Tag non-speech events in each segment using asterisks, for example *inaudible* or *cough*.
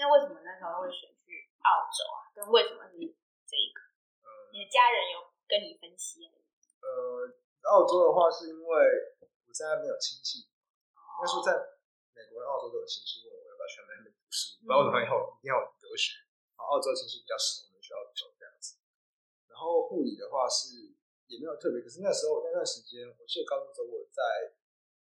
那为什么那时候会选去澳洲啊？跟为什么是这一个？呃你的家人有跟你分析吗？呃，澳洲的话是因为我在那边有亲戚，应该说在美国跟澳洲都有亲戚问我要不要去那边读书，不知道为什么以后一定要留学。然后澳洲亲戚比较熟，我们去澳洲这样子。然后护理的话是也没有特别，可是那时候那段时间，我记得高中时候我在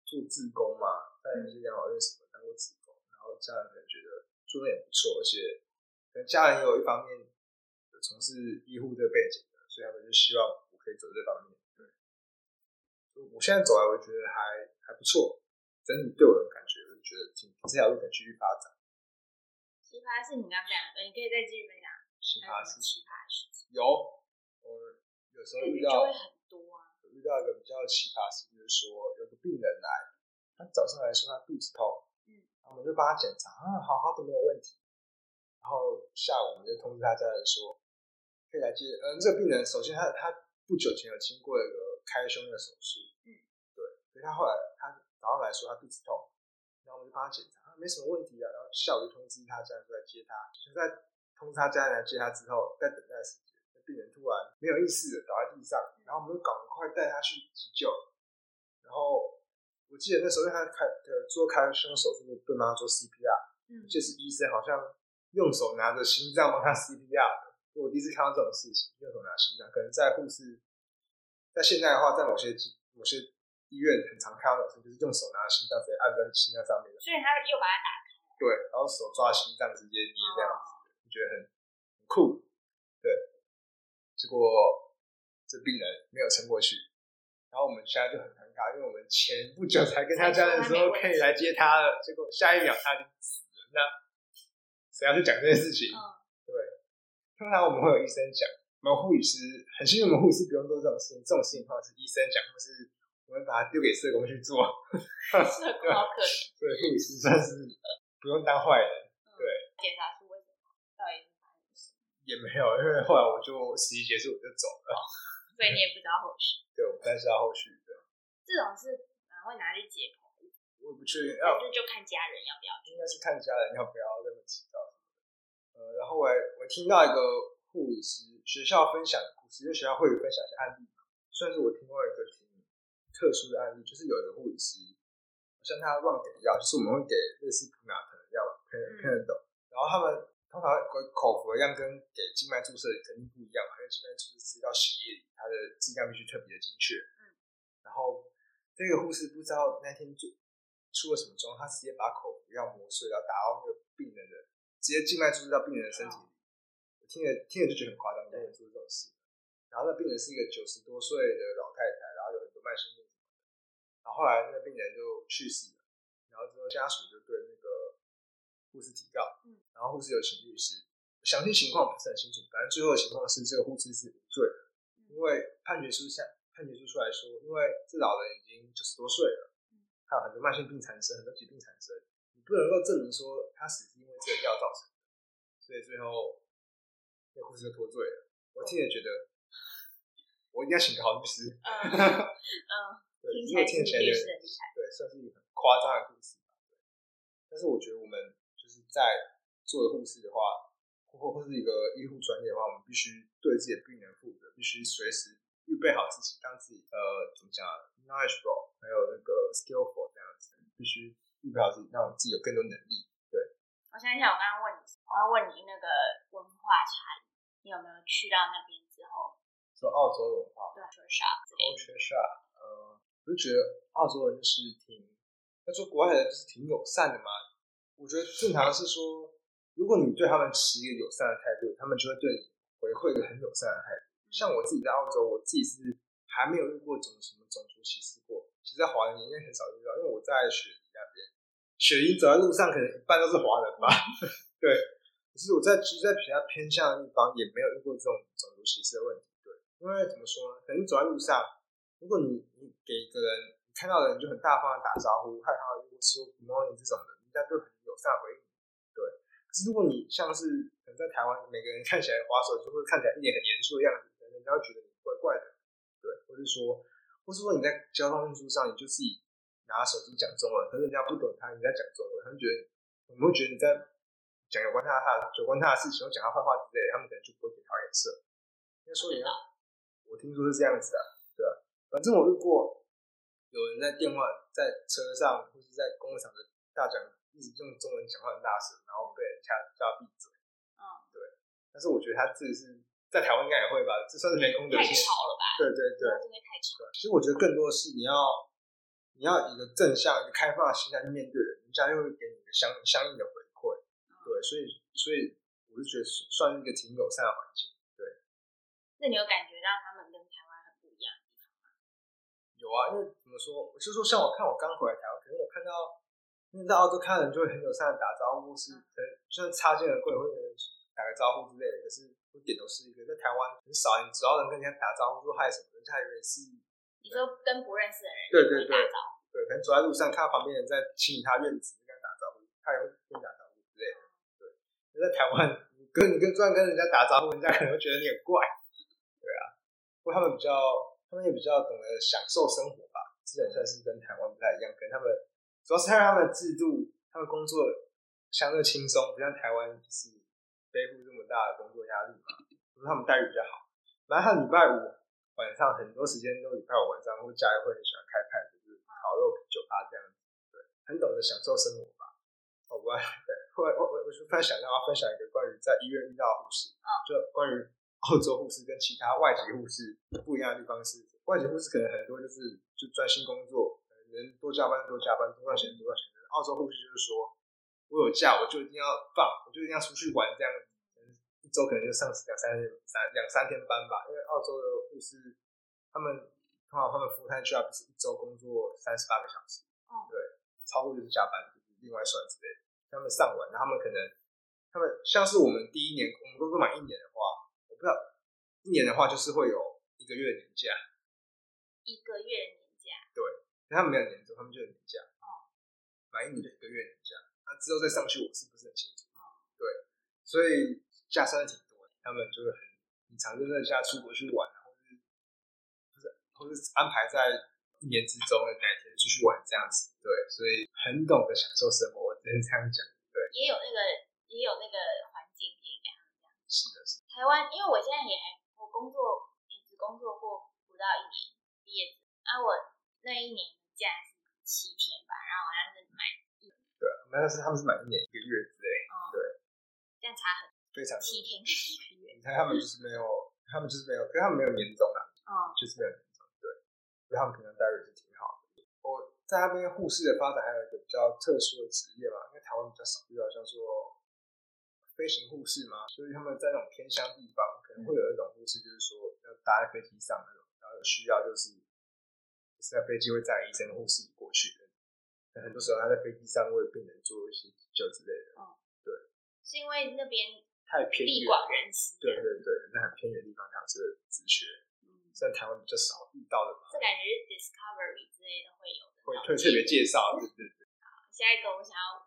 做志工嘛，在一些养老院什么当过志工，然后家人可能觉得做的也不错，而且可能家人也有一方面有从事医护这个背景的，所以他们就希望我可以走这方面。对，我现在走来，我觉得还还不错，整体对我的感觉，我就觉得挺这条路可以继续发展。奇葩是你刚讲的，你可以再继续分享奇葩事还有什么奇葩的事情，有，我有时候遇到就会很多啊。有遇到一个比较奇葩的事，就是说有个病人来，他早上来说他肚子痛，我们就帮他检查，啊，好好的没有问题。然后下午我们就通知他家人说，可以来接。嗯、这个病人首先他他不久前有经过一个开胸的手术，嗯，对，所以他后来他早上来说他肚子痛，然后我们就帮他检查，啊没什么问题啊。然后下午就通知他家人过来接他，就在通知他家人来接他之后，在等待时间，那病人突然没有意识的倒在地上，然后我们就赶快带他去急救。然后我记得那时候因为他开呃做开胸手术，对帮他做 CPR，嗯，就是医生好像用手拿着心脏帮他 CPR 的。我第一次看到这种事情，用手拿心脏，可能在护士，在现在的话，在某些某些医院很常看到的事，就是用手拿着心脏直接按在心脏上面的，所以他又把它打开，对，然后手抓心脏直接捏这样子，哦我觉得很很酷，对。结果这病人没有撑过去，然后我们现在就很尴尬，因为我们前不久才跟他家人说可以来接他了，结果下一秒他就死了，那谁要去讲这件事情？嗯通常我们会有医生讲，我们护理师很幸运，我们护理师不用做这种事情，这种事情通常是医生讲，或是我们把它丢给社工去做。社工好可怜。*laughs* 所以护理师算是不用当坏人，对，检查出为什么？到底是发生什么？也没有，因为后来我就实习结束我就走了，所以你也不知道后续。对，我不太知道后续的，这种是哪会拿去解剖？我也不确定，还要是就看家人要不要去？应该是看家人要不要那么知道。呃，然后我还我听到一个护理师学校分享的故事，因为学校会有分享一些案例嘛，算是我听过一个挺特殊的案例，就是有一个护理师，好像他乱给药，就是我们会给类似普拿疼的药，Pan Panadol，然后他们通常口服的样跟给静脉注射肯定不一样嘛，因为静脉注射吃到血液里，它的剂量必须特别的精确。嗯。然后这个护士不知道那天做出了什么状况，他直接把口服药磨碎，然后打到那个病人的，直接静脉注射到病人的身体里。我听着听着就觉得很夸张，没有人做这种事。然后那病人是一个九十多岁的老太太，然后有很多慢性病什么的。然后后来那个病人就去世了，然后之后家属就对那个护士提告，嗯，然后护士有请律师，详细情况不是很清楚，反正最后的情况是这个护士是无罪的，因为判决书下判决书出来说，因为这老人已经九十多岁了，他有很多慢性病产生，很多疾病产生，你不能够证明说他死是因为这个药造成的，所以最后那护士就脱罪了。我听了觉得，我一定要请个好律师。嗯嗯，*laughs* 对，因为听起来律就师很厉害。对，算是一个很夸张的故事吧。对，但是我觉得我们就是在作为护士的话，或或是一个医护专业的话，我们必须对自己的病人负责，必须随时预备好自己，让自己呃怎么讲啊，knowledgeable，还有那个 skillful 这样子，必须预备好自己，让自己有更多能力。对我想一下，我刚刚问你，我要问你那个文化差异，你有没有去到那边之后，说澳洲文化对类的？culture shock，呃，我就觉得澳洲人就是挺，要说国外人就是挺友善的嘛。我觉得正常是说，如果你对他们持一个友善的态度，他们就会对你回馈一个很友善的态度。像我自己在澳洲，我自己是还没有遇过种什么种族歧视过。其实，在华人应该很少遇到，因为我在雪梨那边，雪梨走在路上可能一半都是华人吧。*laughs* 对，可是我在其实，在比较偏向的地方也没有遇过这种种族歧视的问题。对，因为怎么说呢？可能走在路上，如果你你给一个人，你看到的人就很大方的打招呼，嗨哈，说 good morning 这种的，人家就很善回应。对，可是如果你像是可能在台湾，每个人看起来滑手就会看起来一脸很严肃的样子，可能人家会觉得你怪怪的。对，或是说，或是说你在交通运输上，你就自己拿手机讲中文，可是人家不懂他，你在讲中文，他们觉得，你会觉得你在讲有关他他有关他的事情，或讲他坏话之类的，他们可能就不会给他颜色。应该说你要，我听说是这样子的，对？反正我遇过有人在电话、在车上或是在工厂的大讲，一直用中文讲话很大声，然后被人家叫他闭嘴。嗯，对。但是我觉得他自己是在台湾应该也会吧，这算是没公德太心。吵了吧？对对对。因为太吵。其实我觉得更多的是你要你要以一个正向、一个开放的心态去面对人，人家又会给你一个相相应的回馈。对，所以所以我就觉得算是一个挺友善的环境。对那你有感觉到他们跟台湾很不一样的地方吗？有啊，因为怎么说，就是说像我看我刚回来台湾，可能我看到，因为在澳洲看人就会很友善的打招呼，是可能就算擦肩而过也会打个招呼之类的，可是会点头是一个。在台湾很少，你只要能跟人家打招呼说嗨什么，人家以为是你说跟不认识的人对对对对，可能走在路上看到旁边人在清理他院子，跟他打招呼，他也会跟你打招呼之类的。对，在台湾，你跟你跟突然跟人家打招呼，人家可能会觉得你很怪。他们比较，他们也比较懂得享受生活吧，基本算是跟台湾不太一样。可能他们主要是看他们的制度，他们工作相对轻松，不像台湾就是背负这么大的工作压力嘛。他们待遇比较好。然后他礼拜五晚上很多时间都礼拜五晚上会家里会很喜欢开派，就是烤肉、酒吧这样子，对，很懂得享受生活吧。好吧，对，后来我我我就突然想到要分享一个关于在医院遇到的故事，就关于。澳洲护士跟其他外籍护士不一样的地方是，外籍护士可能很多就是就专心工作，能多加班多加班，多赚钱多赚钱。澳洲护士就是说，我有假我就一定要放，我就一定要出去玩，这样一周可能就上两三天三两三天班吧。因为澳洲的护士他们通常他们 full time job 是一周工作三十八个小时，对，超过就是加班，就是另外算之类的。他们上完，他们可能他们像是我们第一年我们工作满一年的话。我不知道，一年的话就是会有一个月年假，一个月他们没有年终，他们就有年假，哦，满一年就一个月年假，那之后再上去我是不是很清楚？哦，对，所以假算的挺多的，他们就是很很常就在家出国去玩，或是不是，或是安排在一年之中的哪一天出去玩这样子，对，所以很懂得享受生活，我只能这样讲，对，也有那个也有那个环境可以这样，是的，是。台湾，因为我现在也还我工作也只工作过不到一年，毕业啊，我那一年假是七天吧，然后好像是满一年，对，但是他们是满一年一个月之类，对，这样差很非常七天跟一个月，你看他们就是没有，*laughs* 他们就是没有，可是他们没有年终啊，哦，就是没有年终，对，所以他们平常待遇是挺好的。我在那边护士的发展还有一个比较特殊的职业嘛，因为台湾比较少遇到像说。飞行护士嘛，所以他们在那种偏乡地方，可能会有一种护士，就是说要搭在飞机上那种，然后有需要就是就是在飞机会载医生护士过去的。很多时候他在飞机上为病人做一些急救之类的。哦，对，是因为那边太偏地广人稀。对对对，那很偏远的地方才有这个职缺，嗯，在台湾比较少遇到的嘛。这感觉是 Discovery 之类的会有的，会特特别介绍，对对对。好，下一个我想要，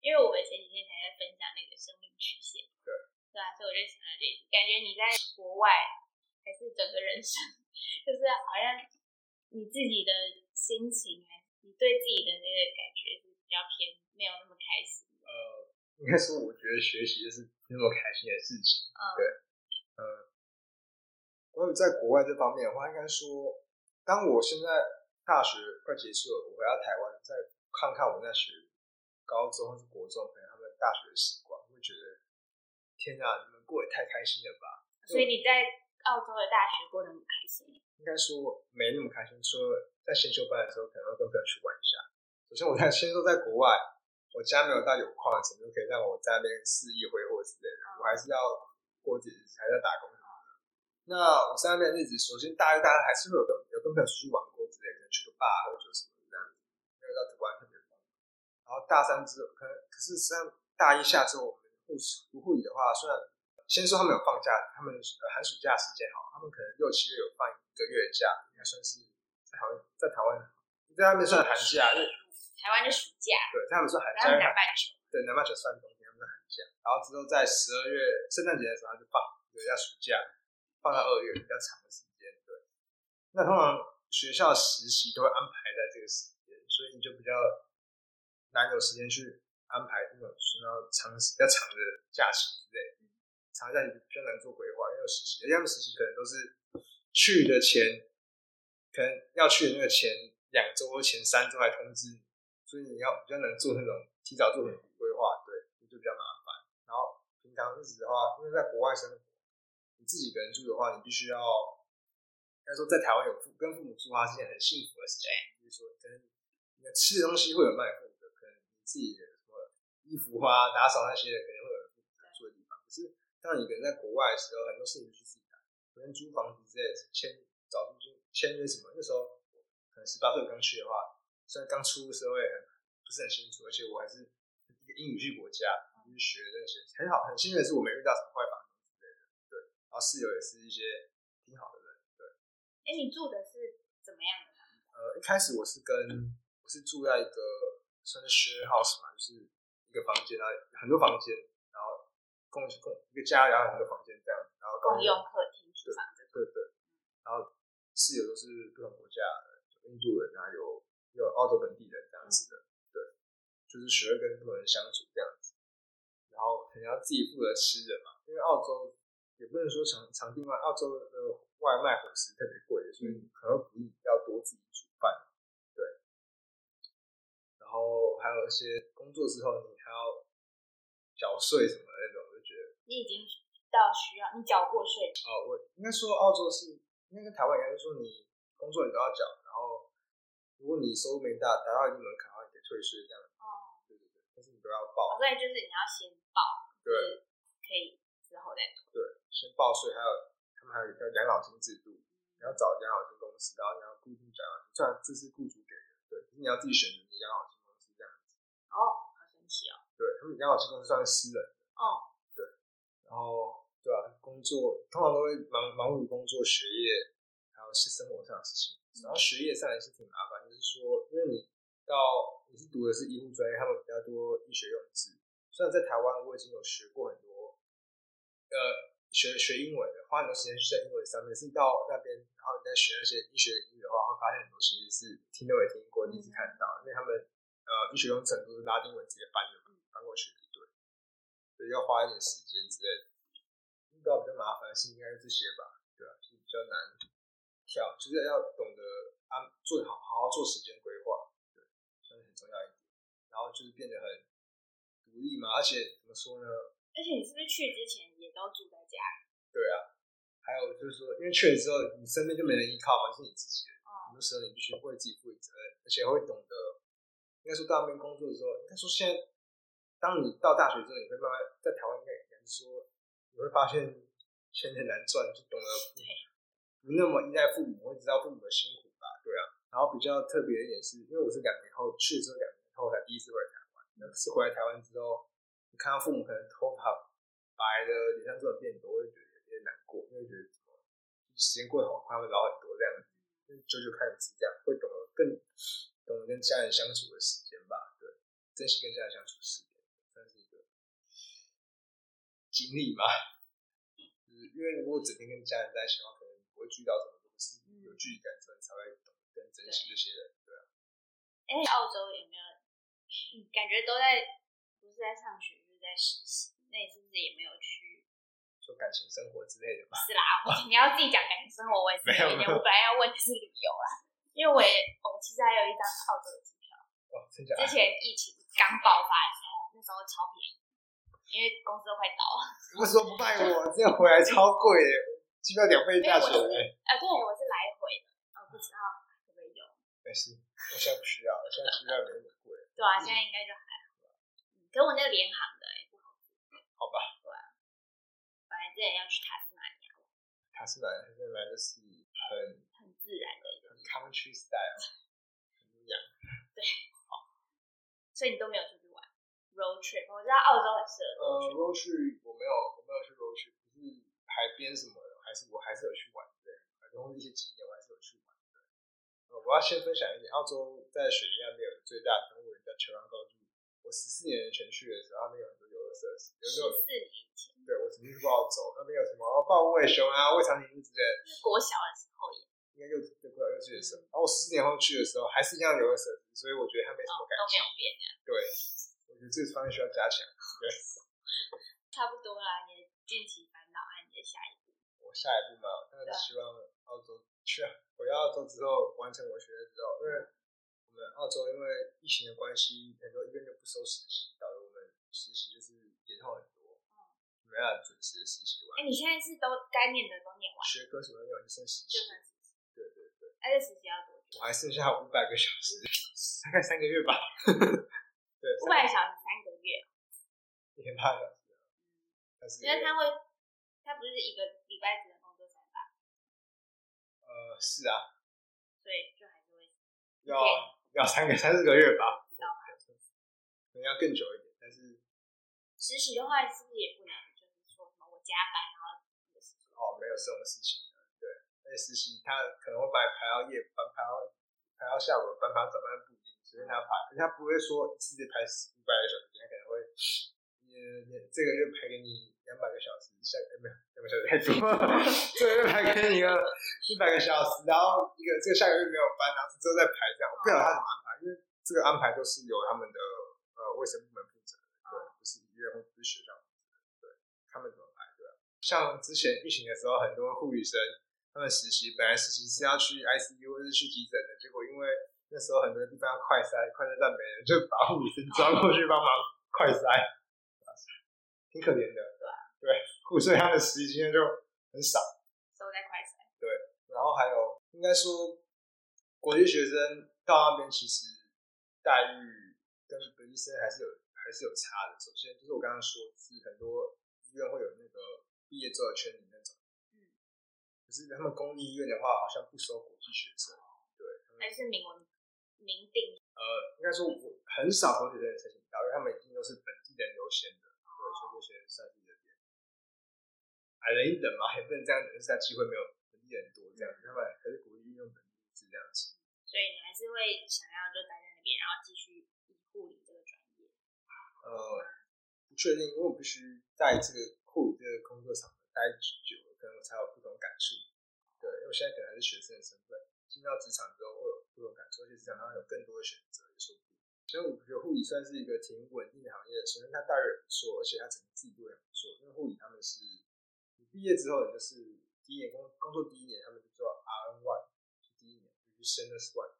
因为我们前几天才在分享那个生命。曲线对对啊，所以我就想到这里，感觉你在国外还是整个人生，*laughs* 就是好像你自己的心情，还你对自己的那个感觉是比较偏没有那么开心。呃，应该说，我觉得学习就是那么开心的事情。嗯，对，呃，关于在国外这方面的话，应该说，当我现在大学快结束了，我回到台湾，再看看我那学高中或是国中朋友他们大学的时光。会觉得天啊，你们过得太开心了吧！所以你在澳洲的大学过得很开心？应该说没那么开心。说在先修班的时候，可能会跟朋友去玩一下。首先，我在 *laughs* 先说在国外，我家没有到有矿的程度，可以让我在那边肆意挥霍之类的。我还是要过自己，还在打工什么的。那我在那边日子，首先大一、大二还是会有跟有跟朋友出去玩过之类的，去个吧喝酒什么这样子，没有到玩特别疯。然后大三之后，可可是实际上大一下之后。我们护士不护理的话，虽然先说他们有放假，他们寒暑假时间好，他们可能六七月有放个月的假，应该算是在台湾，在台湾，在他们算寒假，因为台湾的暑假，对，他们算寒假，南半球，对，南半球算冬天，他们是寒假，然后之后在十二月圣诞节的时候他就放，对，要暑假，放到二月比较长的时间，对。那通常学校实习都会安排在这个时间，所以你就比较难有时间去安排那种需要长时比较长的假期之类，长假期比较难做规划，因为有实习，而且他们实习可能都是去的前，可能要去的那个前两周或前三周来通知你，所以你要比较能做那种提早做很多规划，对，就比较麻烦。然后平常日子的话，因为在国外生活，你自己一个人住的话，你必须要，应该说在台湾有父跟父母住的话是件很幸福的事情，就是说可能你的吃的东西会有卖父母的，可能你自己的什么衣服啊、打扫那些的，可能会有父母住的地方。可是当你一个人在国外的时候，很多事情是自己谈，可能租房子之类的，签找租金、签约什么，那时候可能十八岁刚去的话，虽然刚出社会很不是很清楚，而且我还是一个英语系国家，就是学那些很好，很幸运的是我没遇到什么坏房东之类的，对。然后室友也是一些挺好的人，对。哎，你住的是怎么样的房子？呃，一开始我是跟我是住在一个算是 share house 嘛，就是一个房间啊，很多房间，然后共共一个家，然后很多房间这样，然后共用客厅、厨对对，然后室友都是不同国家印度人啊，有有澳洲本地人这样子的，对，就是学会跟不同人相处这样子，然后肯定要自己负责吃的嘛，因为澳洲也不能说常常订外，澳洲的外卖伙食特别贵，所以你可能要多自己煮饭，对，然后还有一些工作之后，你还要缴税什么的那种，我就觉得。你已经到需要你缴过税，哦，我应该说澳洲是，应该跟台湾一样，就是说你工作你都要缴，然后如果你收入没达达到一定门槛然后，你可以退税这样。哦，对对对，但是你都要报，所以就是你要先报，对可以之后再退。对，先报税，还有他们还有一个养老金制度，你要找养老金公司，然后你要固定缴养老金，虽然这是雇主给的，对，你要自己选择你的养老金公司这样子。哦，好神奇哦。对他们养老金公司算是私人的，哦，然后工作通常都会忙忙于工作、学业，还有是生活上的事情。然后学业上也是挺麻烦，就是说，因为你到你是读的是医护专业，他们比较多医学用字。虽然在台湾我已经有学过很多，呃，学学英文的，花很多时间在英文上面，是到那边，然后你在学那些医学的英语的话，会发现很多其实是听都没听过，第一次看到，因为他们呃医学用词都是拉丁文直接翻的，翻过去的，对，所以要花一点时间之类的。比较麻烦的是应该是这些吧，对吧、就是比较难跳，就是要懂得安做好好好做时间规划，对，算是很重要一点。然后就是变得很独立嘛，而且怎么说呢？而且你是不是去之前也都住在家里？对啊，还有就是说，因为去了之后，你身边就没人依靠嘛，是你自己很多时候你必须为自己负责任，而且会懂得，应该说到那边工作的时候，应该说现在，当你到大学之后，你会慢慢在台湾应该也是说，你会发现钱很难赚，就懂得不不那么依赖父母，会知道父母的辛苦吧，对啊。然后比较特别的一点是，因为我是两年后去了之后，两年后才第一次回来台湾，那次回来台湾之后，你看到父母可能头发白的，脸上皱的变多，会觉得有点难过，因为觉得怎么时间过得好快，会老很多这样子。因为久久看一次这样，会懂得更懂得跟家人相处的时间吧，对，珍惜跟家人相处的时间，经历嘛。就是因为如果整天跟家人在一起的话，可能不会注意到这么多，是有距离感之后，你才会懂更珍惜这些人，对啊。哎，澳洲有没有？嗯，感觉都在不是在上学，就是在实习。那你是不是也没有去？说感情生活之类的吧。是啦，我你要自己讲感情生活，我也是没有点。我本来要问的是旅游啦，因为我也我其实还有一张澳洲的机票，哦，真假？之前疫情刚爆发的时候，那时候超便宜，因为公司都快倒了。为什么不卖我？*laughs* 这样回来超贵耶，机票两倍价钱哎。啊，对，我是来回的，呃，不知道可不可以有。没事，我现在不需要了，现在机票没那么贵。对啊，现在应该就还好。嗯，可我那个联航的也不好做。好吧。本来之前要去塔斯马尼亚，塔斯马尼亚那边就是很很自然的一个很 country style，很洋。*laughs* 所以你都没有出去玩 road trip。我知道澳洲很适合呃 road trip，我没有，我没有去 road trip，可是海边什么的，还是我还是有去玩的，反正一些景点我还是有去玩的。呃，我要先分享一点，澳洲在雪梨那边有最大的动物园叫球兰高地。我十四年前去的时候，那边有很多游乐设施，有没有？十四年前，对，我曾经去过澳洲，那边有什么豹尾熊啊、喂长颈鹿之类的，就是国小的时候也应该幼稚对不了幼稚园的时候。然后我十四年后去的时候，还是一样游乐设施，所以我觉得它没什么改进哦都没有。变这样。对，我觉得这个方面需要加强。对，*laughs* 差不多啦，你的近期烦恼啊你的下一步。我下一步嘛，当然希望澳洲去回澳洲之后完成我学的之后，因为我们澳洲因为疫情的关系，很多医院就不收实习，导致我们实习就是延后很多，没办法准时的实习完。哎，你现在是都该念的都念完，学科什么没有就剩实习，就算实习。对对对。哎，这实习要多久？我还剩下五百个小时，*laughs* 大概三个月吧。对，五百小时三个月，一天八小时。但是因为他会，他不是一个礼拜只能工作三班，呃，是啊，所以就还是会要要三个三四个月吧，知道吧？可能要更久一点，但是实习的话是不是也不能就是说什么我加班然后？哦，没有这种事情的，对，而且实习他可能会把你排到夜班，排到排到下午的班，排到早班不一定，所以他排，他不会说一次就排五百个小时，人家可能会，呃，这个月排给你两百个小时，下个没有两百小时太多，*laughs* 这个月排给你个一百个小时，然后一个这个下个月没有班，然后之后再排这样，我不晓得他怎么安排，因为这个安排都是由他们的呃卫生部门负责。的，对，不是医院或不是学校负责。的，对，他们怎么排，对吧？像之前疫情的时候，很多护理生他们实习，本来实习是要去 ICU 或是去急诊那时候很多地方要快塞，快塞站没人，就把护理生抓过去帮忙快塞，*laughs* 挺可怜的。对护士他们实习经验就很少。都在快筛。然后还有，应该说，国际学生到那边其实待遇跟本地生还是有还是有差的。首先就是我刚刚说，是很多医院会有那个毕业之后的圈里那种，嗯，可是他们公立医院的话，好像不收国际学生。对，还是明文明定呃，应该说我很少国际学生申请到，因为他们一定都是本地人优先的，对，所以这些算是有点矮人一等嘛，也不能这样子，就是他机会没有本地人多这样子，他们可是鼓励运用本地是这样子。所以你还是会想要就待在那边，然后继续以护理这个专业。呃，不确定，因为我必须在这个护理这个工作场待久了，可能我才有不同感触。对，因为我现在可能还是学生的身份，进到职场之后会有不同感受，而且职场上有更多的选择，也说不定。所以我觉得护理算是一个挺稳定的行业，首先它待遇也不错，而且它整个制度也不错。因为护理他们是，你毕业之后你就是第一年工工作第一年，他们就做 RN one，就第一年就去 Seniors one，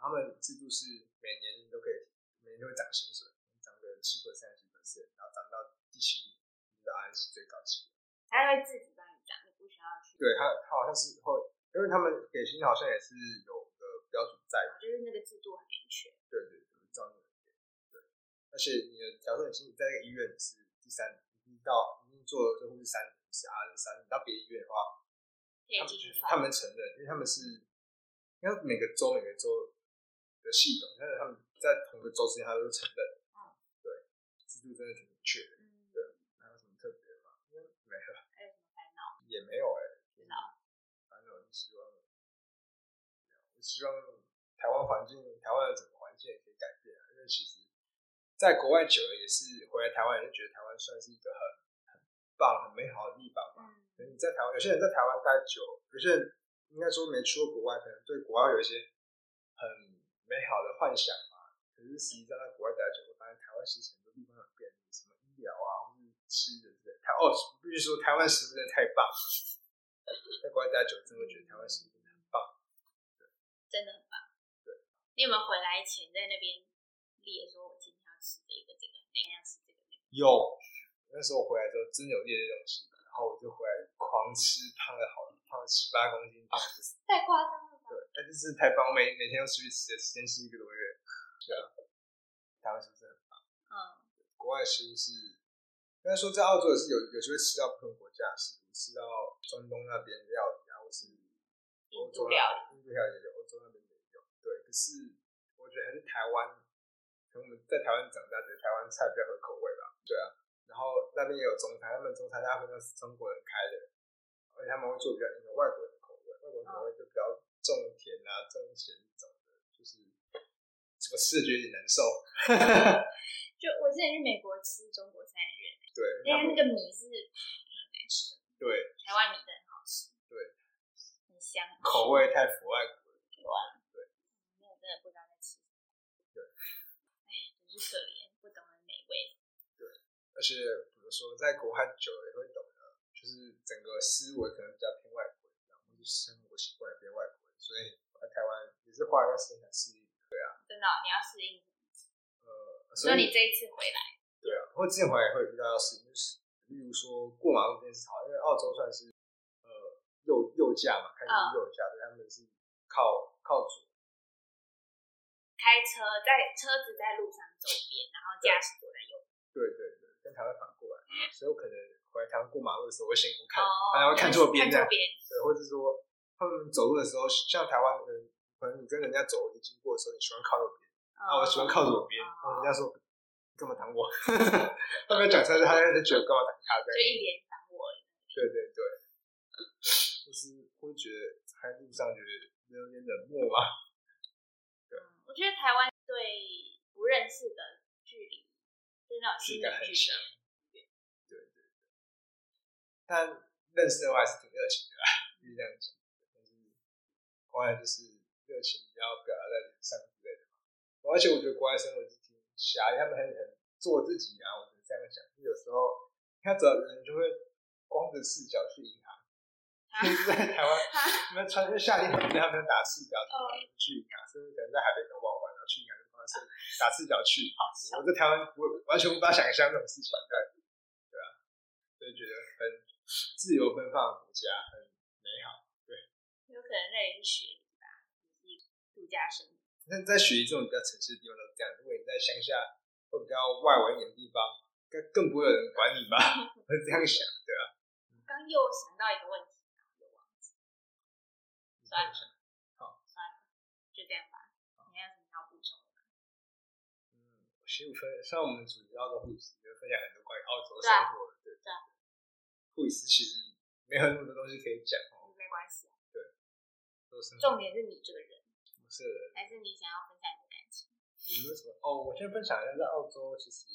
他们制度是每年你都可以，每年都会涨薪水，涨个七 percent 几 percent，然后涨到第七年，你的 RN 是最高级的。他会自己帮你涨，你不需要去。对他，他好像是会，因为他们给薪好像也是有个标准在的。就是那个制度很明确。对对对，照那个给。对，而且你的，假如说你你在那个医院你是第三，你到已经做了这护士三年，你是 R 三，你到别的医院的话，可以他们他们承认，因为他们是，因为每个州每个州的系统，但是他们在同个州之间，他都承认。嗯。对，制度真的挺明确的。嗯，对，还有什么特别的吗？没有，还有什么烦恼？也没有哎、希望，我希望台湾环境，台湾的整个环境也可以改变啊。因为其实，在国外久了，也是回来台湾，也是觉得台湾算是一个很很棒、很美好的地方嘛。嗯，可能你在台湾，有些人在台湾待久，有些人应该说没去过国外，可能对国外有一些很美好的幻想嘛。可是实际上在国外待久，会发现台湾其实很多地方很便利，什么医疗啊，或是吃的之类。台哦，必须说台湾食物真的太棒了。在国外待久，真的觉得台湾食物真的很棒。真的很棒。对。你有没有回来前在那边列说，我今天要吃这个这个，明天要吃这个那个？有，那时候我回来之后真的有列这东西，然后我就回来狂吃，胖了好胖了七八公斤。太夸张了吧？对，但是太棒，我每每天都出去吃，时间是一个多月。对啊，台湾食物真的很棒。嗯，国外食物是，应该说在澳洲也是有有机会吃到不同国家的食物，吃到中东那边料理啊，或是欧洲料理。印度料理也有，欧洲那边也有。对，可是我觉得还是台湾，可能我们在台湾长大，觉得台湾菜比较合口味吧。对啊，然后那边也有中餐，他们中餐大部分都是中国人开的，而且他们会做比较迎合外国人的口味，外国人口味就比较重甜啊、重咸这种的，就是怎么吃觉得有点难受。*laughs* 就我之前去美国吃中国菜对，因为那个米是很难吃的，对台湾米真的很好吃。对，很香。口味太符外国人。对啊，对，那我真的不知道在吃什么。对，哎，真是可怜，不懂得美味，对而且怎么说，在国外久了也会懂得，就是整个思维可能比较偏外国人，然后是生活习惯也偏外国人，所以来台湾也是花一段时间才适应。对啊，真的哦、你要适应。呃，所以你这一次回来，对啊，或者之前回来也会遇到要适应，就是例如说过马路这件事好，因为澳洲算是呃右右驾嘛，开车是右驾，所以他们是靠靠左。开车在车子在路上走边，然后驾驶坐在右边。对对对，跟台湾反过来，*laughs* 所以我可能回来台湾过马路的时候，我先不看，哦，反正会看错边这样。对，或者说他们走路的时候，像台湾人，可能你跟人家走你经过的时候，你喜欢靠右边，啊，我喜欢靠左边，然后人家说你干嘛挡我？*laughs* 他没有讲出来，他就觉得干嘛挡他。就一脸挡我。对对对，就是会觉得在路上觉得有点冷漠嘛。嗯，我觉得台湾对不认识的距离，就是那种心理距离。对对对，但认识的话还是挺热情的啦，就是这样讲。但是国外就是热情比较表达在脸上之类的嘛。而且我觉得国外生活狭义，他们很很做自己啊，我觉得这样讲。就有时候他走的人就会光着赤脚去银行，就是在台湾，他们穿着夏天他们打赤脚去银行，甚至可能在海边跟玩玩，然后去银行就放是 *laughs* 打赤脚去。我在台湾我完全无法想象这种事情，对对啊，所以觉得很自由奔放的国家，很美好。对有可能那里是雪梨吧，度假胜地。那在雪梨这种比较城市的地方都是这样，如果你在乡下或比较外围一点的地方，更更不会有人管你吧？*laughs* 我是这样想，对啊。刚又想到一个问题，然后又忘记，算了好，算了，就这样吧。你还有什么要补充的吗？嗯，其实我分像我们主要的护士，就分享很多关于澳洲生活的，对对啊护士其实没有那么多东西可以讲哦，没关系对，重点是你这个人，不是。还是你想要分享你的感情？有没有什么？哦，我先分享一下，在澳洲其实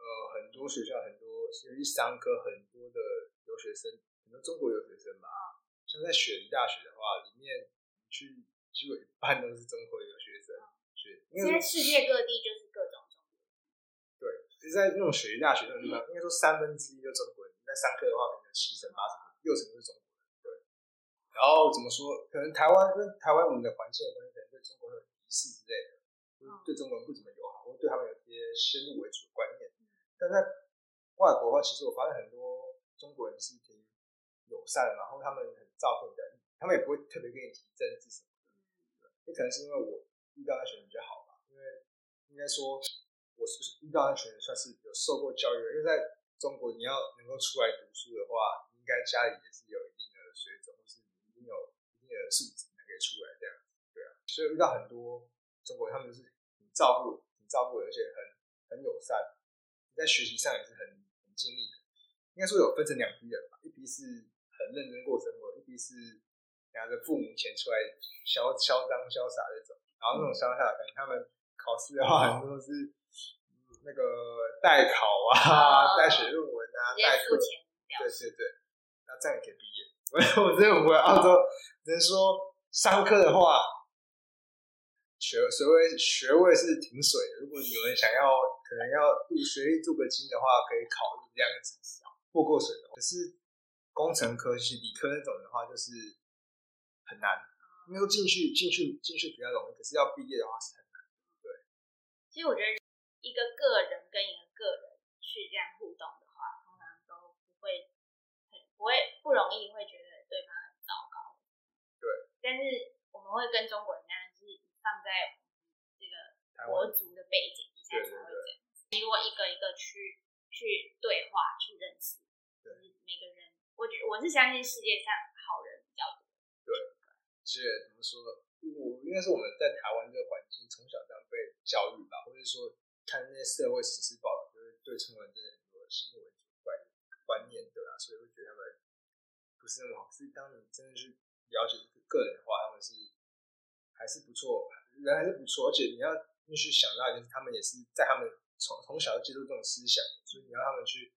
呃很多学校很多，尤其商科很多的留学生，很多中国留学生吧。像在选大学的话，里面去几乎有一半都是中国留学生，学因为现在世界各地就是各种种族，对，其实在那种雪梨大学那种地方，应该说三分之一就中国人，在上课的话可能有七成八成，六成都是中国人。对，然后怎么说？可能台湾跟台湾我们的环境中国人有敌视之类的，就是对中国人不怎么友好，或者对他们有一些先入为主的观念。但在外国的话，其实我发现很多中国人是挺友善的，然后他们很照顾人，他们也不会特别跟你提政治什么的。也可能是因为我遇到那群人比较好吧，因为应该说我是遇到那群人算是有受过教育的，因为在中国你要能够出来读书的话，应该家里也是有一定的水准，或是你一定有一定的素质才可以出来这样。所以遇到很多中国人，他们是很照顾、很照顾，而且很很友善，在学习上也是很很尽力的。应该说有分成两批人吧，一批是很认真过生活，一批是拿着父母钱出来嚣嚣张潇洒那种。然后那种乡下，感觉他们考试的话，很多都是嗯那个代考啊、哦 *laughs* 代写论文啊、代课，付钱对对对，那这样也可以毕业。我 *laughs* 我真的回来澳洲，只能说上课的话，学学位学位是挺水的。如果有人想要可能要入学历镀个金的话，可以考虑这样子过过水的话。可是工程科系、理科那种的话，就是很难。应该说进去进去进去比较容易，可是要毕业的话是很难。对其实我觉得一个个人跟一个个人去这样互动的话，通常都不会很不会不容易会觉得对方很糟糕。对。但是我们会跟中国人那样，就是放在这个台国族的背景底下才会这样。如果一个一个去去对话、去认识，对就是每个人，我觉我是相信世界上好人比较多。对而且怎么说？我应该是我们在台湾这个环境从小这样被教育吧，或者说看那些社会时事报道，就是对中国人真的很多先入为主的观观念，对吧、所以会觉得他们不是那么好。可是当你真的去了解这个个人的话，他们是还是不错，人还是不错。而且你要必须想到就是，他们也是在他们从从小就接受这种思想，所以你要他们去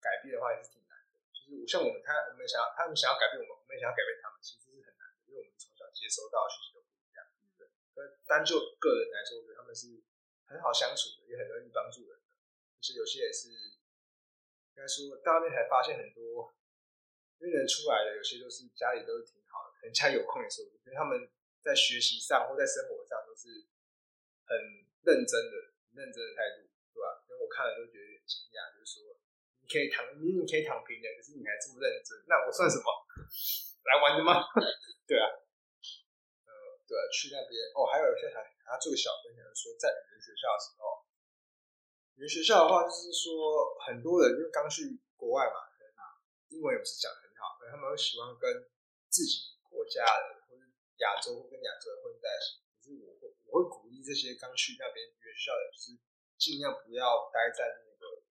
改变的话，也是挺难的。就是像我们他我们想要他们想要改变我们，我们也想要改变他们，其实是很难的，因为我们从小接收到的讯息都不一样。对，可单就个人来说，我觉得他们是很好相处的，也很容易帮助人的。而且有些也是应该说到那边才发现很多，因为人出来的有些都是家里都是挺好的，人家有空的时候，因为他们在学习上或在生活上都是很认真的、认真的态度，对吧？因为我看了都觉得有点惊讶，就是说你可以躺，明明可以躺平的，可是你还这么认真，那我算什么？*laughs* 来玩的吗？*laughs* 对啊，呃，对啊，去那边哦，还有现在还要做个小分享，说在语言学校的时候，语言学校的话，就是说很多人因为刚去国外嘛，可能英文也不是讲得很好，可能他们会喜欢跟自己国家人亚洲或跟亚洲人混在一起。可是我会我会鼓励这些刚去那边语言学校的，就是尽量不要待在那个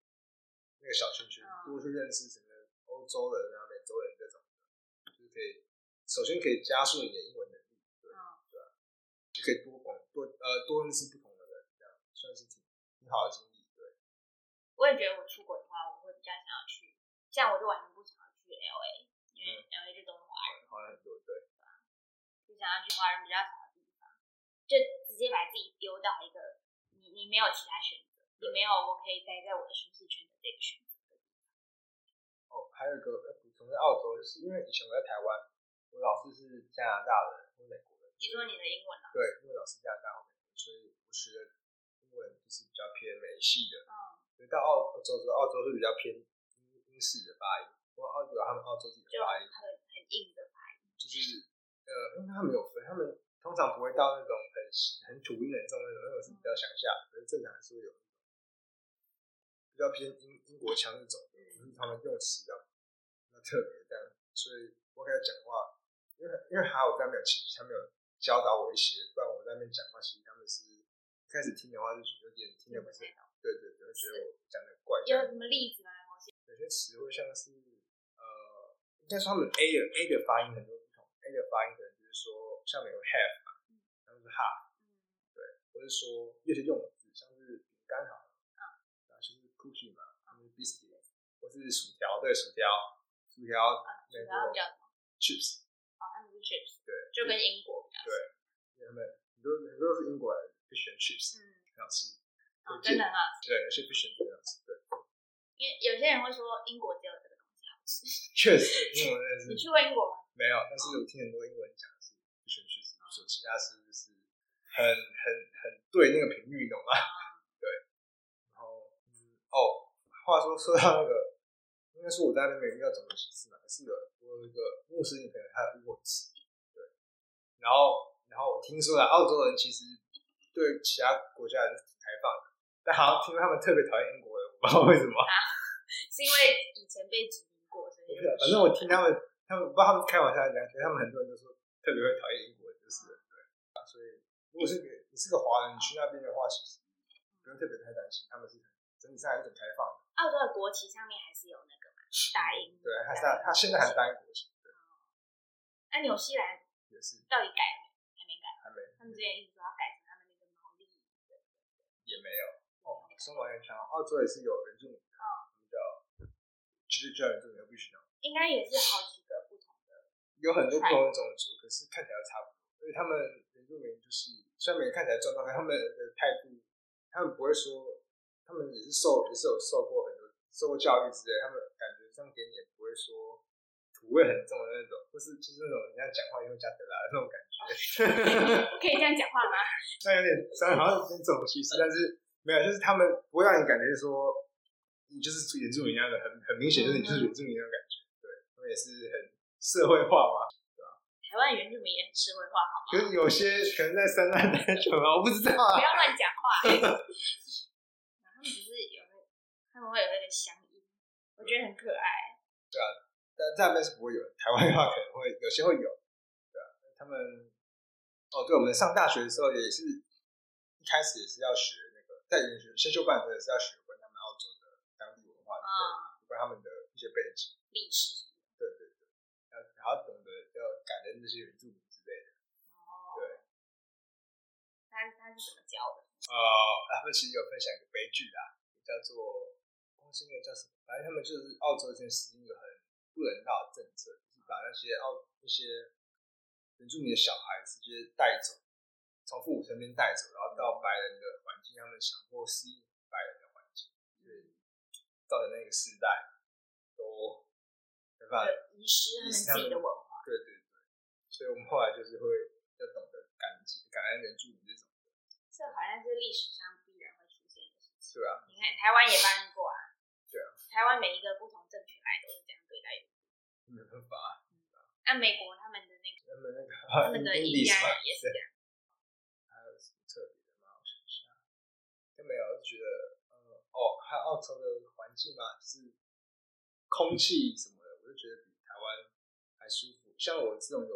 那个小圈圈，多去认识整个欧洲人啊、美洲人这种。就是可以，首先可以加速你的英文能力，对对吧？就可以多广多呃多认识不同的人，这样算是挺挺好的经历。对，我也觉得我出国的话，我会比较想要去，像我就完全不想要去 L A，因为 L A 就都是华人，华人很多，对，就想要去华人比较少的地方，就直接把自己丢到一个你你没有其他选择，你没有我可以待在我的舒适圈的这个选择。哦，还有一个。补充在澳洲，就是因为以前我在台湾，我老师是加拿大人或美国人。你说你的英文啊？对，因为老师加拿大或美国，所以我学的英文就是比较偏美系的。嗯。所以到澳洲之后，澳洲是比较偏英英式的发音，我澳洲他们澳洲自己的发音很很硬的发音。就是呃，因为他们有分，他们通常不会到那种很很土音很重那种，那种是比较乡下，可是正常还是会有比较偏英英国腔那种，就是他们用词的。特别这样，所以我跟他讲话，因为因为还好他没有其他没有教导我一些，不然我在那边讲话，其实他们是开始听的话就有点听得不太懂。对对对，觉得我讲的怪。有什么例子吗？有些词汇像是呃，应该说他们 A 的 A 的发音很多不同，A 的发音可能就是说下面有 have 嘛，他们是 have，对，或者说有些用字像是饼干好了，啊，像是 cookie 嘛，他们是 biscuit，或是薯条，对，薯条。薯条，薯条叫什么？chips。哦，他们是 chips。对，就跟英国比较。对，他们很多很多是英国人会选 chips，很好吃。哦，真的很好吃。对，有些不选很好吃。对。因为有些人会说英国只有这个东西好吃。确实，*laughs* 英文那是。你去过英国吗？没有，但是我听很多英文讲是不选 chips，说其他是是很很很对那个频率，懂吗？*laughs* 对。然后，哦，话说说到那个。应该是我在那边遇到种族歧视嘛，是有我有一个穆斯林朋友，他有遇过一次，对。然后，然后我听说了，澳洲人其实对其他国家人是挺开放的，但好像听说他们特别讨厌英国人，我不知道为什么。*laughs* 是因为以前被殖民过，所以。反正我听他们，他们不知道他们开玩笑讲，所以他们很多人都说特别会讨厌英国人，就是对。所以，如果是你是个华人，你去那边的话，其实不用特别太担心，他们是整体上还是很开放的。澳洲的国旗上面还是有那个嘛，大英。对，他是他现在还是大英国旗。对。那纽西兰也是，到底改了没？还没改。还没。他们之前一直说要改成他们那个毛利。也没有。哦，说完也强，澳洲也是有原住民。嗯。叫，其实叫原住民必须要。应该也是好几个不同的。有很多不同的种族，可是看起来差不多。因为他们原住民就是，虽然每个看起来状况，他们的态度，他们不会说。他们也是受，也是有受过很多受过教育之类，他们感觉上给你也不会说土味很重的那种，或是就是那种人家讲话又加德拉的那种感觉。*laughs* 可以这样讲话吗？*laughs* 那有点虽然好像有点种歧视，但是没有，就是他们不会让你感觉说你就是原住民一样的，很很明显就是你就是原住民那种感觉。也是很社会化嘛，对吧？台湾原住民也很社会化，好吗？可是有些可能在山上待久了，我不知道。不要乱讲话。*laughs* 他们只是有那，他们会有那个乡音，我觉得很可爱。对啊，但在那边是不会有，台湾的话可能会有些会有。对啊，他们哦，对，我们上大学的时候也是一开始也是要学那个在语言学先修班的也是要学关他们澳洲的当地文化，有关他们的一些背景、历史。然后懂得要感恩这些原住民之类的。哦。对。他他是怎么教的？呃，他们其实有分享一个悲剧啦，叫做，公司那个叫什么？反正他们就是澳洲这边实行一个很不人道的政策，就是把那些澳那些原住民的小孩直接带走，从父母身边带走，然后到白人的环境，他们强迫适应白人的环境。对，造成那个世代办法遗失他们自己的文化。对对对，所以我们后来就是会要懂得感激、感恩原住民这种。这好像是历史上必然会出现的事情。对啊，你看台湾也发生过啊。对啊。台湾每一个不同政权来都是这样对待。没办法。那美国他们的那个，他们那个他们的印第安人也是这样。还有什么特别的吗？我想一下，就没有，就觉得，嗯，哦，还有澳洲的环境嘛，就是空气什么的，我就觉得比台湾还舒服。像我这种有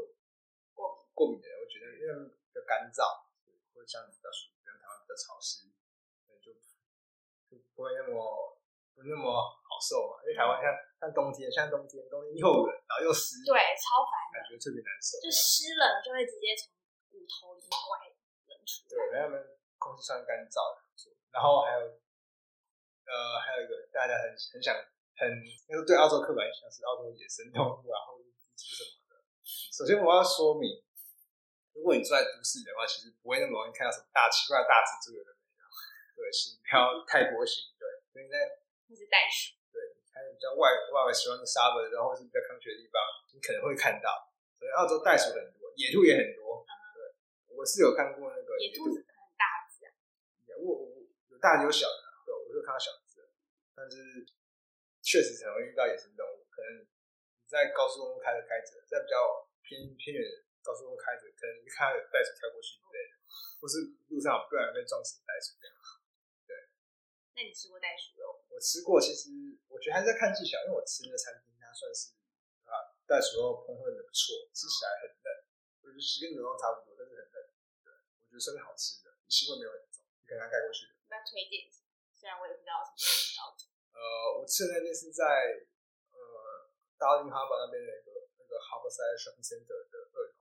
过过敏的人，我觉得因为比较干燥，或者像比较舒服，像台湾比较潮湿，就就不会那么不那么好受嘛。因为台湾像像冬天，像冬天，冬天又冷，然后又湿，对，超烦，感觉特别难受。就湿冷就会直接从骨头里面外冷出。对，他们空气算干燥的，然后还有呃还有一个大家很很想很那个对澳洲刻板印象是澳洲野生动物啊，或者什么的。首先我要说明，如果你住在都市里的话，其实不会那么容易看到什么大奇怪的大蜘蛛有的没有。对，是不要太过型。对，所以在那是袋鼠。对还有比较外外围喜欢的沙漠，然后是比较康泉的地方，你可能会看到。所以澳洲袋鼠很多，野兔也很多。对，我是有看过那个野兔，很大只啊。我我有大有小的，对，我就看到小只的。但是确实很容易遇到野生动物，在高速公路开着开着，在比较偏偏远的高速公路开着，可能一看袋鼠跳过去之类的，或是路上不然被撞死袋鼠这样。对。那你吃过袋鼠肉？我吃过，其实我觉得还是在看技巧，因为我吃的餐厅它算是啊袋鼠肉烹饪的不错，吃起来很嫩，我觉得是跟牛肉差不多，但是很嫩，对，我觉得算是好吃的，腥味没有很重，你可能盖过去的。那推荐，虽然我也不知道什么标准。呃，我吃的那间是在呃大林哈巴那边的一个那个 Harborside Shopping Center 的二楼，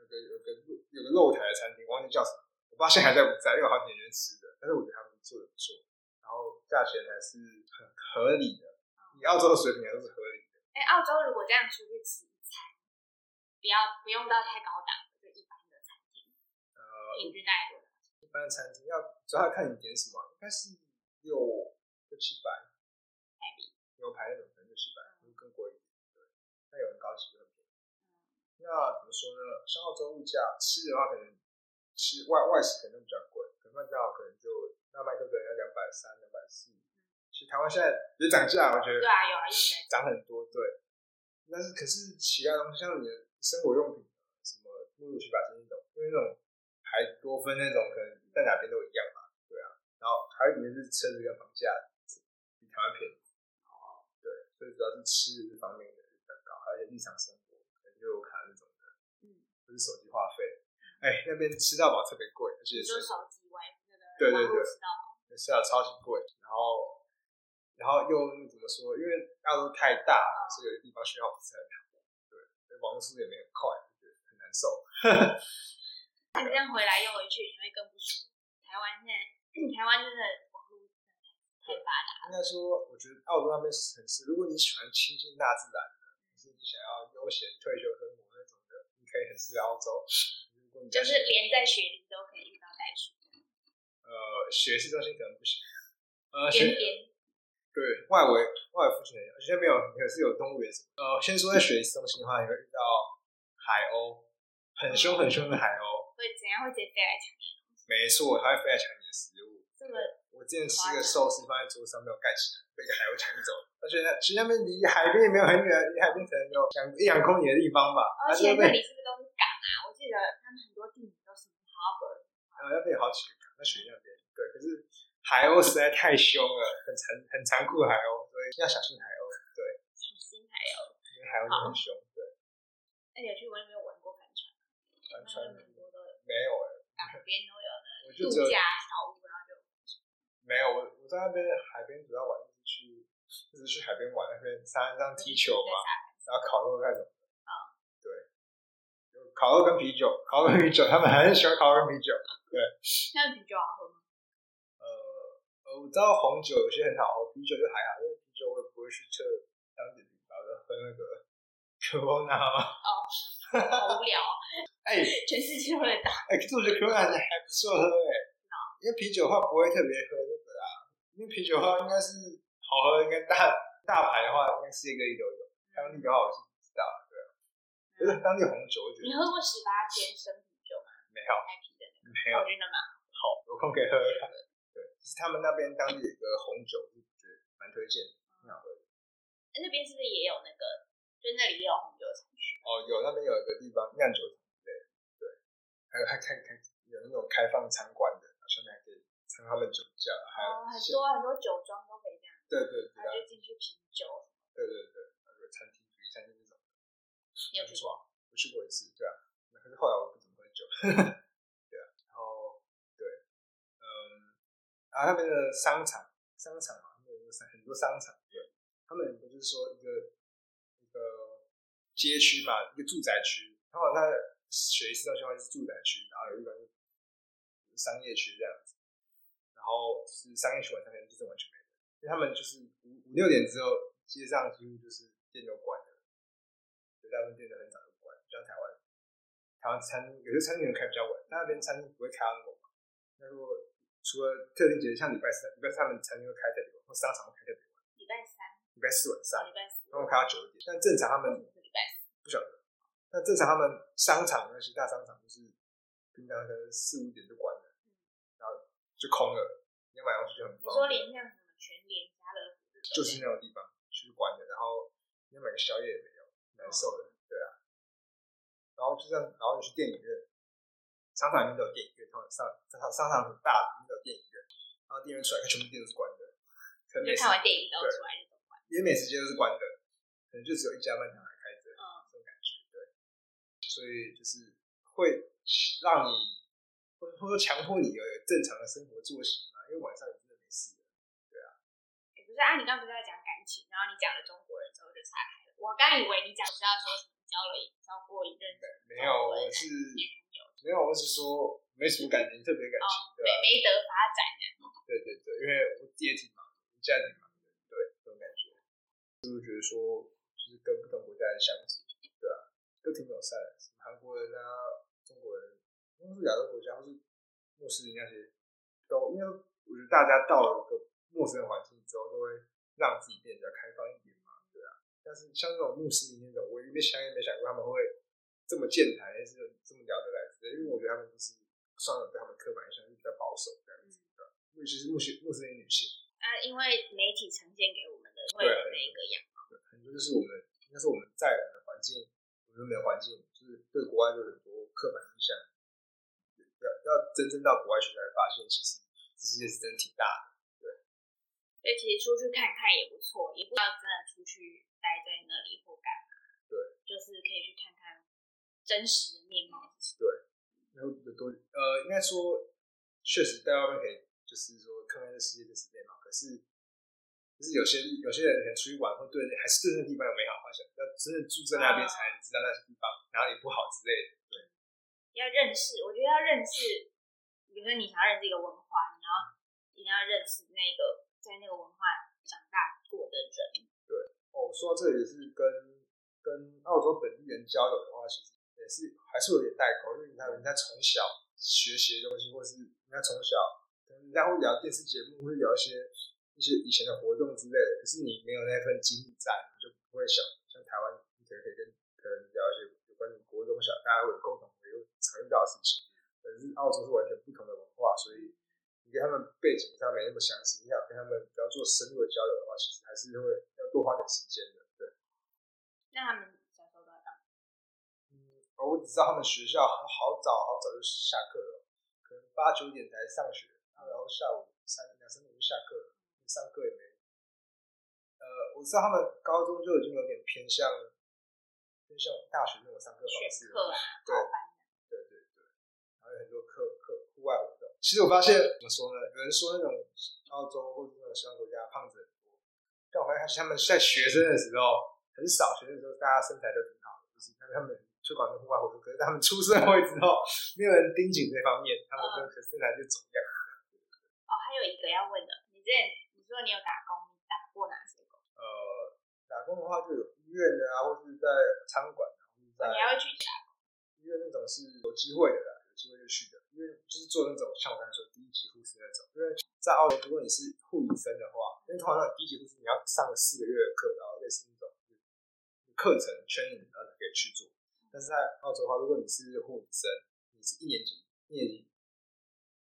有个有个有个露台的餐厅，忘记叫什么，我不知道现在还在不在，因为好几年前吃的，但是我觉得他们做的不错。然后价钱还是很合理的，你澳洲的水平还是合理的。哎，澳洲如果这样出去吃一餐，不要不用到太高档，就一般的餐厅，呃，平均大概多少钱？一般的餐厅要主要看你点什么，应该是六六七百牛排那种可能六七百，有很高级的很便宜。那怎么说呢？像澳洲物价吃的话，可能吃外外食可能比较贵，可能麦当劳可能就。那麦克可能要两百三、两百四，其实台湾现在也涨价，我觉得对啊，有啊，一直在涨很多，对。但是可是其他东西，像你的生活用品，什么陆陆续续把这种，因为那种还多分那种，可能在哪边都一样嘛，对啊。然后还有一点是车子跟房价比台湾便宜，哦，对，所以主要是吃这方面的而且日常生活可能就卡那种的，嗯，就是手机话费，哎，那边吃到饱特别贵，而且是手机外。对对对，吃到，超级贵，然后，然后又怎么说？因为澳洲太大，所以有的地方信号不是很好，对，网络速度也没很快，就很难受。*laughs* 你这样回来又回去，你会更不舒服。台湾现在，台湾真的网络太发达。应该说，我觉得澳洲那边城市，如果你喜欢亲近大自然你想要悠闲退休生活那种的，你可以很适合澳洲。*laughs* 就是连在雪里都可以遇到袋鼠。呃，学习中心可能不行。呃，边边。对外围外围附近的，而且没有，可是有动物园什么。呃，先说在学习中心的话，你会遇到海鸥，很凶很凶的海鸥。会怎样？会直接飞来抢你的东西？没错，它会飞来抢你的食物。这个，我之前吃个寿司放在桌上没有盖起来，被一个海鸥抢走。而且呢，其实那边离海边也没有很远，离海边可能有两一两公里的地方吧。而且那里是不是都是港啊？我记得他们很多地名都是 harbor。呃，那边有好几个。在学校那边，对，可是海鸥实在太凶了，很残很残酷的海鸥，所以要小心海鸥。对，小心海鸥，因为海鸥很凶。对。那你有去玩没有玩过帆船？帆船很多都有。没有哎。港边都有的。度假小屋，然后就。没有，我我在那边海边主要玩就是去，海边玩那边沙滩上踢球嘛，然后烤肉那种。啊。对。烤肉跟啤酒，烤肉跟啤酒，他们很喜欢烤肉跟啤酒。对，那啤酒好喝吗？呃呃，我知道红酒有些很好喝，啤酒就还好，因为啤酒我也不会去测当地品牌的，喝那个科罗娜嘛。哦，好无聊。*laughs* 哎，全世界都在打。哎，可是我觉得科罗娜还不错喝哎。因为啤酒的话不会特别喝那个啦，因为啤酒的话应该是好好喝应该大大牌的话，应该世界各地都有。当地的话，我是不知道，对啊。就是当地红酒，我觉得你喝过十八天生啤酒吗？没有，开啤的那个，没有我。觉得蛮好。好，有空可以喝喝看。对，就是他们那边当地有一个红酒，就觉得蛮推荐的，挺好喝的。那边是不是也有那个？就那里也有红酒产区？哦，有那边有一个地方酿酒厂之类的，对，还有还开开有那种开放参观的，上面还可以尝他们酒窖，还有哦，很多很多酒庄都可以这样，对对对啊然后就进去品酒。对对对，那个餐厅、主题餐厅那种，你有去过？我去过一次，对啊，可是后来我不怎么喝酒，*laughs* 对啊，然后对，嗯，然后他们的商场，商场嘛，他们有商很多商场，对，他们不就是说一个一个街区嘛，一个住宅区，然后它的学市中心话是住宅区，然后有一个商业区这样子，然后是商业区晚上可能就是完全没人，因为他们就是五五六点之后，街上几乎就是店都关了，所以大部分店都很早就关，不像台湾，台湾餐厅有些餐厅能开比较晚，但那边餐厅不会开到那么晚。那如果除了特定节日，像礼拜三，礼拜三他们餐厅会开特别晚，或商场会开特别晚，礼拜三、礼拜四晚上礼拜四，他们开到九点，但正常他们礼拜四？不晓得。那正常他们商场那些大商场就是平常可能四五点就关了，然后就空了，你要买东西就很你说。连全联、家乐福就是那种地方就是关的，然后你买个宵夜也没有，难受的，对啊。然后就这样，然后你去电影院，商场里面都有电影院，通常商商商场很大的，里面都有电影院，然后电影院出来，看全部店都是关的，可能就看完电影之后出来就走完。连美食街都是关的，可能就只有一家卖场还开着，嗯，这种感觉，对。所以就是会让你，或者说强迫你有正常的生活作息嘛，因为晚上是啊，你刚刚不是在讲感情，然后你讲了中国人之后就岔开了。我刚以为你讲是要说什么交了一交过一任没有，我是没有，我是说没什么感情，特别感情，对吧、没没得发展的。对对对，因为我自己也挺忙家也挺忙的，对这种感觉，就是觉得说，就是跟不同国家人相处，对啊，都挺友善的，韩国人啊、中国人，或是亚洲国家，或是穆斯林那些，都因为我觉得大家到了一个陌生的环境之后，都会让自己变得比较开放一点嘛，对啊。但是像这种穆斯林那种，我也没想也没想过他们会这么健谈，还是这么聊得来之类，因为我觉得他们就是算了对他们刻板印象是比较保守这样子，的？尤其是穆斯穆斯林女性。啊，因为媒体呈现给我们的会有一个样貌。对，很多就是我们应该是我们在的环境，我们的环境，就是对国外有很多刻板印象，要要真正到国外去才发现，其实这世界是真的挺大的。所以其实出去看看也不错，也不要真的出去待在那里或干嘛。对，就是可以去看看真实的面貌对。然后有多呃，应该说确实在外面可以，就是说看看这世界的实面嘛。可是，就是有些有些人可能出去玩，会对还是对那个地方有美好幻想，要真的住在那边才能知道那些地方哪里不好之类的。对，要认识，我觉得要认识，比如说你想要认识一个文化，你要一定要认识那个在那个文化长大过的人。对哦，说到这里是跟跟澳洲本地人交友的话，其实也是还是有点代沟，因为你看人家从小学习的东西，或是人家从小可能人家会聊电视节目，会聊一些一些以前的活动之类的，可是你没有那份经历在，你就不会想像台湾，你可能可以跟可能聊一些有关于国中小大家会有共同会有常遇到的事情，可是澳洲是完全不同的文化，所以你跟他们背景上没那么相似，你想跟他们比较做深入的交流的话，其实还是会要多花点时间的，对。那他们小时候都在干嘛？嗯，我只知道他们学校好好早好早就下课了，可能八九点才上学，然后下午三两三点就下课了，上课也没。呃，我知道他们高中就已经有点偏向偏向大学那种上课方式课啊，对对对对，然后有很多课课户外。其实我发现怎么说呢？有人说那种澳洲或者那种西方国家胖子很多，但我发现他们在学生的时候很少，学生的时候大家身材都挺好的，就是但是他们推广的户外活动，可是他们出社会之后，没有人盯紧这方面，他们就可身材就走样。哦，还有一个要问的，你之前你说你有打工，打过哪些工？呃，打工的话就有医院的啊，或是在餐馆，或是在你还会去打？医院那种是有机会的啦，有机会就去的。因为就是做那种像我刚才说第一级护士那种，因为在澳洲，如果你是护理生的话，因为通常那种低级护士你要上四个月的课，然后类似那种课程圈里，然后可以去做。但是在澳洲的话，如果你是护理生，你是一年级，一年级，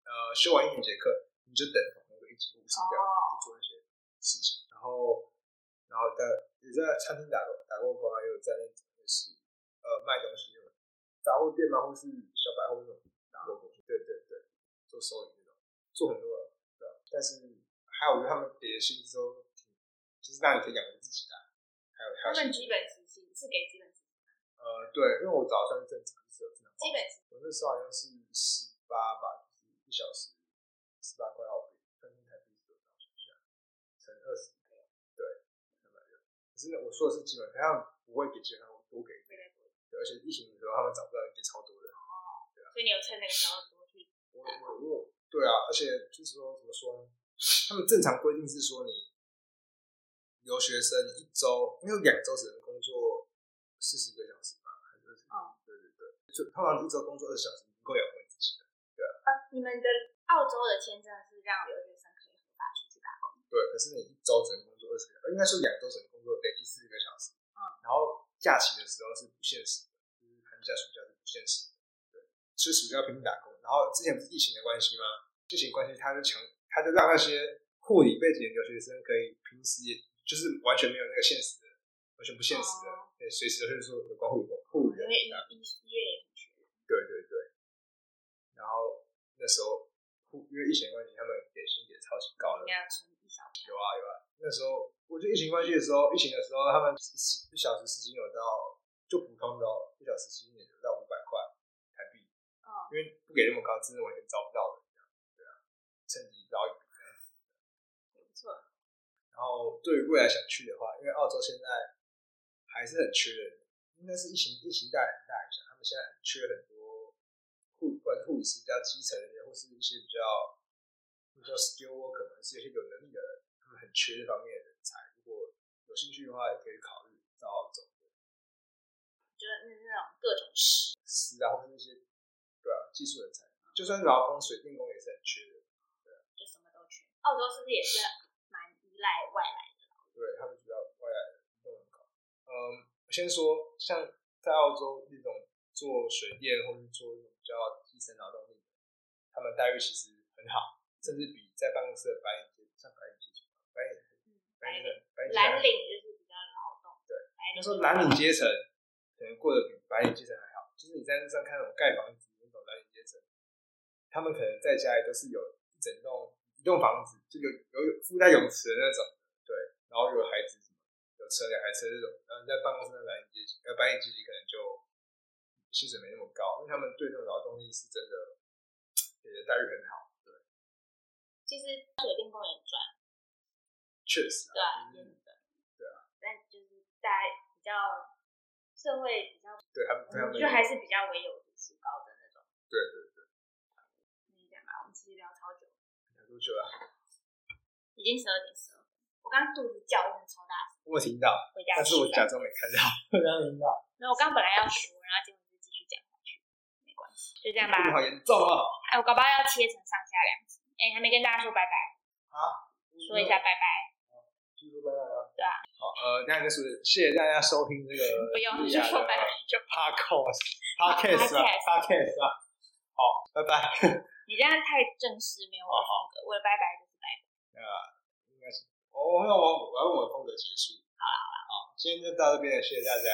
呃，修完一年级课，你就等同那个一级护士这样去做那些事情。然后，然后在也在餐厅打过打过工啊，也有在那种是呃卖东西那种杂货店嘛，或是小百货那种。对对对，做收银那种，做很多的，对但是还有，我觉得他们给的薪资都挺，就是让你可以养活自己的。还有，他们基本时薪是给基本时薪。呃，对，因为我早上正常是有正常。基本时我那时候好像是十八吧，就是一小时十八块澳币，分台币是多少？想一下，乘二十，对，三百六。可是我说的是基本，他们不会给基本，我多给。对，而且疫情的时候他们找不到人给超多的。哦。对啊。所以你有趁那个时候多去。我我我，对啊，而且就是说怎么说呢？他们正常规定是说，你留学生一周，因为两周只能工作四十个小时吧，还是二十？哦，对对对，就通常一周工作二十小时能够养活自己的，对啊。啊，你们的澳洲的签证是让留学生可以合法出去打工？对，可是你一周只能工作二十个，应该说两周只能工作累计四十个小时。嗯。然后假期的时候是不限时的，就是寒假暑假是不限时的。对，所以暑假拼命打工。然后之前不是疫情的关系吗？疫情关系，他就强。他就让那些护理背景的留学生可以平时也就是完全没有那个现实的，完全不现实的，对，随时都是说有关护理护理的，因为医医医院也很缺。对对对。然后那时候护因为疫情关系，他们给薪也超级高的。应该存一小有啊有啊，那时候我觉得疫情关系的时候，疫情的时候他们一小时时薪有到就普通的一小时时薪有到五百块。因为不给那么高，真的完全招不到的。趁机捞一笔，也不错。然后对于未来想去的话，因为澳洲现在还是很缺人，应该是疫情疫情带来很大影响，他们现在很缺很多护关护理师比较基层的，或是一些比较比较 skill worker，可能是一些有能力的人，他们很缺这方面的人才。如果有兴趣的话，也可以考虑到澳洲。就是那那种各种师师啊，或者那些对啊技术人才，就算劳工、水电工也是很缺的。对，就什么都缺澳洲是不是也是蛮依赖外来的？对他们主要外来的都很高。嗯，先说像在澳洲那种做水电或者做那种比较基层劳动力，他们待遇其实很好，甚至比在办公室的白领阶像白领阶层，白领白领白领蓝领就是比较劳动。对，他说蓝领阶层可能过得比白领阶层还好。就是你在路上看那种盖房子他们可能在家里都是有一整栋。一栋房子就有有附带泳池的那种，对，然后有孩子什么，有车两台车这种，然后在办公室的白领阶级，呃，白领阶级可能就薪水没那么高，因为他们对这种劳动力是真的给的待遇很好，对。其实水电工也赚，确实，对啊，也很赚，对啊。但就是大家比较社会比较，对他们，就还是比较唯有读书高的那种，对对对。那这样吧，我们其实聊超久。多久了？已经十二点十二分。我刚刚肚子叫一声超大声，我听到，但是我假装没看到。我刚听到。没有，我刚本来要说，然后结果就继续讲下去，没关系，就这样吧。好严重啊！哎，我搞不好要切成上下两集。哎，还没跟大家说拜拜。啊？说一下拜拜。继续拜拜啊。对啊。好，呃，那就是谢谢大家收听这个。不用，就说拜拜就。Podcast，Podcast 啊，*laughs* Podcast 啊。好，拜拜。你这样太正式，没有我的风格。我的拜拜就是拜拜。啊，应该是。我我我我要用我的风格结束。好了好了，好，今天就到这边，谢谢大家。